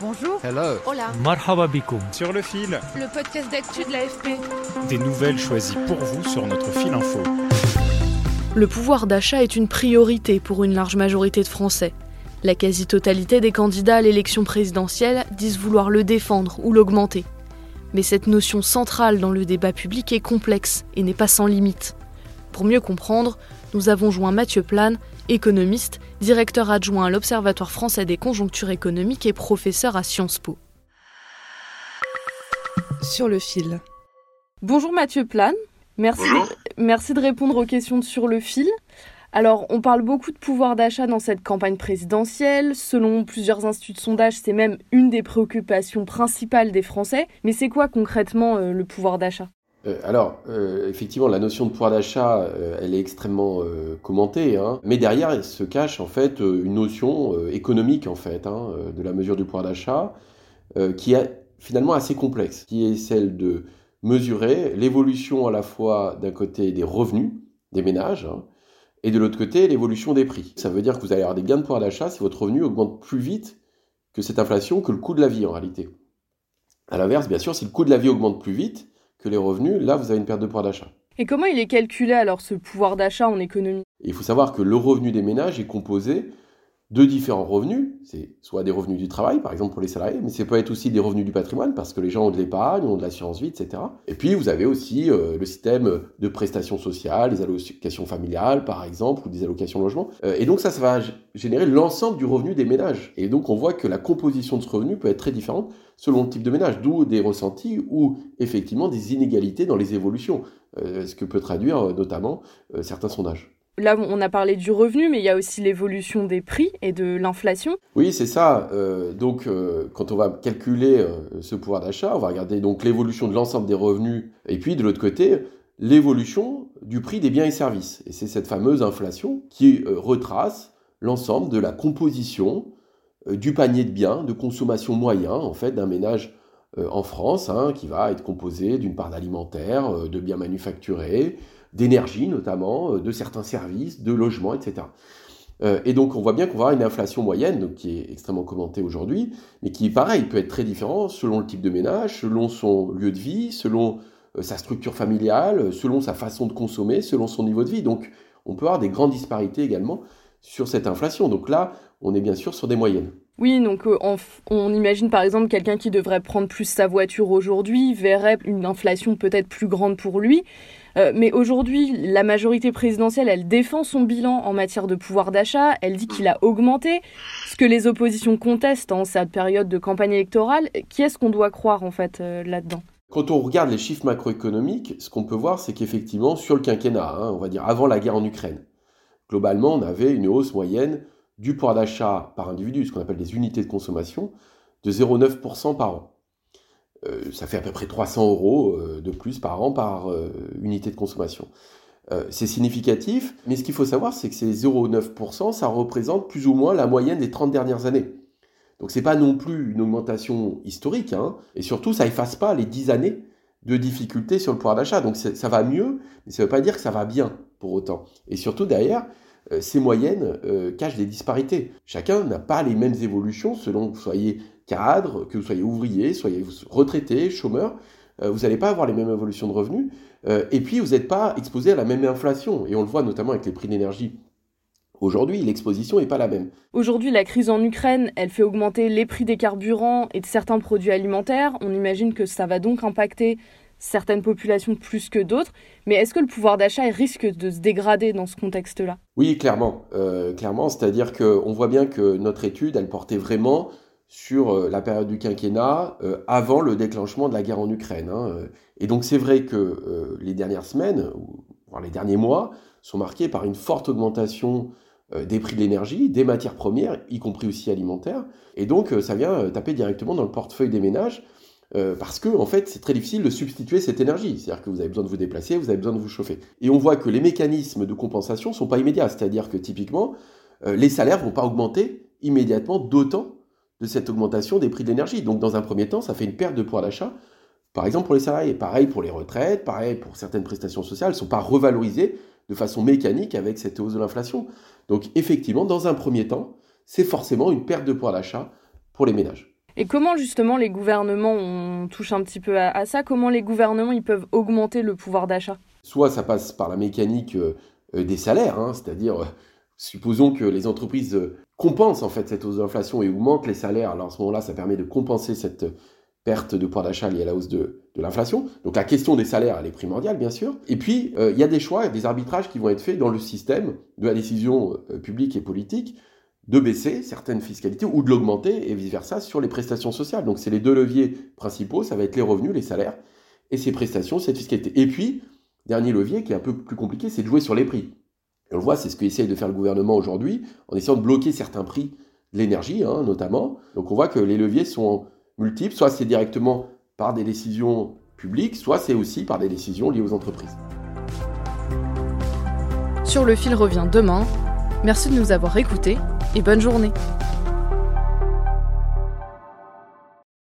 Bonjour. Hello. Hola. Marhaba. Sur le fil. Le podcast d'actu de l'AFP. Des nouvelles choisies pour vous sur notre fil info. Le pouvoir d'achat est une priorité pour une large majorité de Français. La quasi-totalité des candidats à l'élection présidentielle disent vouloir le défendre ou l'augmenter. Mais cette notion centrale dans le débat public est complexe et n'est pas sans limite. Pour mieux comprendre, nous avons joint Mathieu Plane, économiste, directeur adjoint à l'Observatoire français des conjonctures économiques et professeur à Sciences Po. Sur le fil. Bonjour Mathieu Plane, merci, Bonjour. De, merci de répondre aux questions sur le fil. Alors, on parle beaucoup de pouvoir d'achat dans cette campagne présidentielle. Selon plusieurs instituts de sondage, c'est même une des préoccupations principales des Français. Mais c'est quoi concrètement euh, le pouvoir d'achat? Euh, alors, euh, effectivement, la notion de pouvoir d'achat, euh, elle est extrêmement commentée, hein. mais derrière elle se cache en fait une notion économique en fait hein, de la mesure du pouvoir d'achat, qui est finalement assez complexe, qui est celle de mesurer l'évolution à la fois d'un côté des revenus des ménages hein, et de l'autre côté l'évolution des prix. Ça veut dire que vous allez avoir des gains de pouvoir d'achat si votre revenu augmente plus vite que cette inflation, que le coût de la vie en réalité. À l'inverse, bien sûr, si le coût de la vie augmente plus vite que les revenus, là, vous avez une perte de pouvoir d'achat. Et comment il est calculé alors ce pouvoir d'achat en économie? Il faut savoir que le revenu des ménages est composé de différents revenus. C'est soit des revenus du travail, par exemple pour les salariés, mais ça peut être aussi des revenus du patrimoine, parce que les gens ont de l'épargne, ont de l'assurance vie, etc. Et puis, vous avez aussi euh, le système de prestations sociales, les allocations familiales, par exemple, ou des allocations logement. Euh, et donc ça, ça va générer l'ensemble du revenu des ménages. Et donc, on voit que la composition de ce revenu peut être très différente selon le type de ménage, d'où des ressentis ou effectivement des inégalités dans les évolutions, euh, ce que peut traduire notamment certains sondages. Là, on a parlé du revenu, mais il y a aussi l'évolution des prix et de l'inflation. Oui, c'est ça. Euh, donc, euh, quand on va calculer euh, ce pouvoir d'achat, on va regarder donc l'évolution de l'ensemble des revenus et puis de l'autre côté, l'évolution du prix des biens et services. Et c'est cette fameuse inflation qui retrace l'ensemble de la composition du panier de biens de consommation moyen en fait d'un ménage en France, hein, qui va être composé d'une part d'alimentaire, euh, de biens manufacturés, d'énergie notamment, euh, de certains services, de logements, etc. Euh, et donc on voit bien qu'on va avoir une inflation moyenne, donc, qui est extrêmement commentée aujourd'hui, mais qui, pareil, peut être très différent selon le type de ménage, selon son lieu de vie, selon euh, sa structure familiale, selon sa façon de consommer, selon son niveau de vie. Donc on peut avoir des grandes disparités également sur cette inflation. Donc là, on est bien sûr sur des moyennes. Oui, donc euh, on, imagine par exemple quelqu'un qui devrait prendre plus sa voiture aujourd'hui verrait une inflation peut-être plus grande pour lui. Euh, mais aujourd'hui, la majorité présidentielle, elle défend son bilan en matière de pouvoir d'achat. Elle dit qu'il a augmenté, ce que les oppositions contestent en cette période de campagne électorale. Qui est-ce qu'on doit croire en fait euh, là-dedans? Quand on regarde les chiffres macroéconomiques, ce qu'on peut voir, c'est qu'effectivement, sur le quinquennat, hein, on va dire avant la guerre en Ukraine, globalement, on avait une hausse moyenne du pouvoir d'achat par individu, ce qu'on appelle des unités de consommation, de 0,9% par an. Euh, ça fait à peu près 300 euros euh, de plus par an par euh, unité de consommation. C'est significatif, mais ce qu'il faut savoir, c'est que ces 0,9%, ça représente plus ou moins la moyenne des 30 dernières années. Donc c'est pas non plus une augmentation historique, hein, et surtout ça efface pas les 10 années de difficultés sur le pouvoir d'achat. Donc ça va mieux, mais ça veut pas dire que ça va bien pour autant. Et surtout derrière, ces moyennes euh, cachent des disparités. Chacun n'a pas les mêmes évolutions selon que vous soyez cadre, que vous soyez ouvrier, soyez retraité, chômeur. Euh, vous n'allez pas avoir les mêmes évolutions de revenus. Euh, et puis vous n'êtes pas exposé à la même inflation. Et on le voit notamment avec les prix d'énergie. Aujourd'hui, l'exposition n'est pas la même. Aujourd'hui, la crise en Ukraine, elle fait augmenter les prix des carburants et de certains produits alimentaires. On imagine que ça va donc impacter certaines populations plus que d'autres. Mais est-ce que le pouvoir d'achat risque de se dégrader dans ce contexte-là? Oui, clairement. Euh, clairement, c'est-à-dire qu'on voit bien que notre étude, elle portait vraiment sur euh, la période du quinquennat euh, avant le déclenchement de la guerre en Ukraine. hein. Et donc c'est vrai que les dernières semaines, voire les derniers mois, sont marquées par une forte augmentation des prix de l'énergie, des matières premières, y compris aussi alimentaires. Et donc, ça vient taper directement dans le portefeuille des ménages, parce que, en fait, c'est très difficile de substituer cette énergie. C'est-à-dire que vous avez besoin de vous déplacer, vous avez besoin de vous chauffer. Et on voit que les mécanismes de compensation ne sont pas immédiats. C'est-à-dire que, typiquement, les salaires ne vont pas augmenter immédiatement d'autant de cette augmentation des prix de l'énergie. Donc, dans un premier temps, ça fait une perte de pouvoir d'achat. Par exemple, pour les salariés, pareil pour les retraites, pareil pour certaines prestations sociales, elles ne sont pas revalorisées de façon mécanique avec cette hausse de l'inflation. Donc effectivement, dans un premier temps, c'est forcément une perte de pouvoir d'achat pour les ménages. Et comment justement les gouvernements, on touche un petit peu à, ça, comment les gouvernements ils peuvent augmenter le pouvoir d'achat? Soit ça passe par la mécanique euh, euh, des salaires, hein, c'est-à-dire euh, supposons que les entreprises compensent en fait cette hausse de l'inflation et augmentent les salaires. Alors à ce moment-là, ça permet de compenser cette perte de pouvoir d'achat liée à la hausse de, l'inflation. Donc la question des salaires, elle est primordiale, bien sûr. Et puis, il y a des choix, des arbitrages qui vont être faits dans le système de la décision publique et politique de baisser certaines fiscalités ou de l'augmenter et vice-versa sur les prestations sociales. Donc c'est les deux leviers principaux, ça va être les revenus, les salaires et ces prestations, cette fiscalité. Et puis, dernier levier qui est un peu plus compliqué, c'est de jouer sur les prix. Et on le voit, c'est ce qu'essaye de faire le gouvernement aujourd'hui, en essayant de bloquer certains prix de l'énergie, hein, notamment. Donc on voit que les leviers sont multiples, soit c'est directement par des décisions publiques, soit c'est aussi par des décisions liées aux entreprises. Sur le fil revient demain. Merci de nous avoir écoutés et bonne journée.